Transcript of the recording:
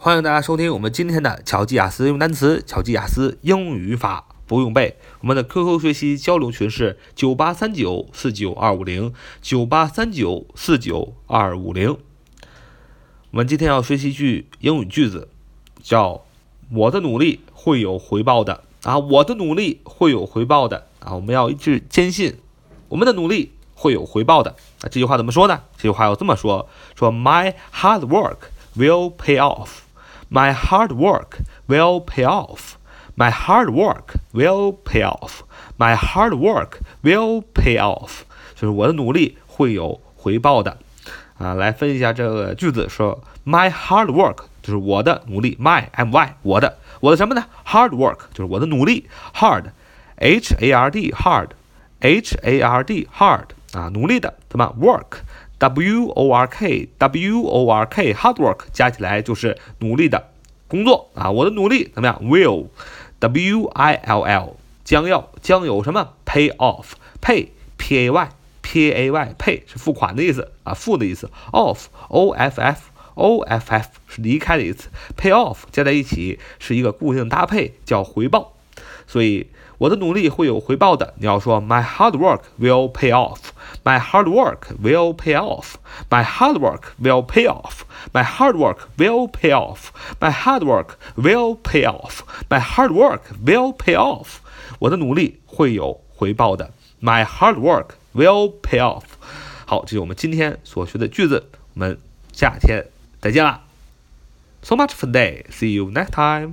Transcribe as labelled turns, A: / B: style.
A: 欢迎大家收听我们今天的巧记雅思用单词，巧记雅思英语语法不用背。我们的 QQ 学习交流群是九八三九四九二五零九八三九四九二五零。我们今天要学习一句英语句子，叫“我的努力会有回报的”啊，我的努力会有回报的啊，我们要一直坚信我们的努力会有回报的。啊，这句话怎么说呢？这句话要这么说：说 My hard work will pay off。My hard work will pay off. My hard work will pay off. My hard work will pay off. 就是我的努力会有回报的啊！来分析一下这个句子，说 My hard work 就是我的努力，My M Y 我的我的什么呢？Hard work 就是我的努力，Hard H A R D Hard H A R D Hard 啊，努力的怎么 Work W O R K W O R K hard work 加起来就是努力的工作啊！我的努力怎么样？Will W I L L 将要将有什么 pay off pay P A Y P A Y pay 是付款的意思啊，付的意思。off O F F O F F 是离开的意思。pay off 加在一起是一个固定搭配，叫回报。所以我的努力会有回报的。你要说 My hard work will pay off. My hard work will pay off. My hard work will pay off. My hard work will pay off. My hard work will pay off. My hard work will pay off. 我的努力会有回报的。My hard work will pay off. 好，这是我们今天所学的句子。我们下天再见啦。So much for today. See you next time.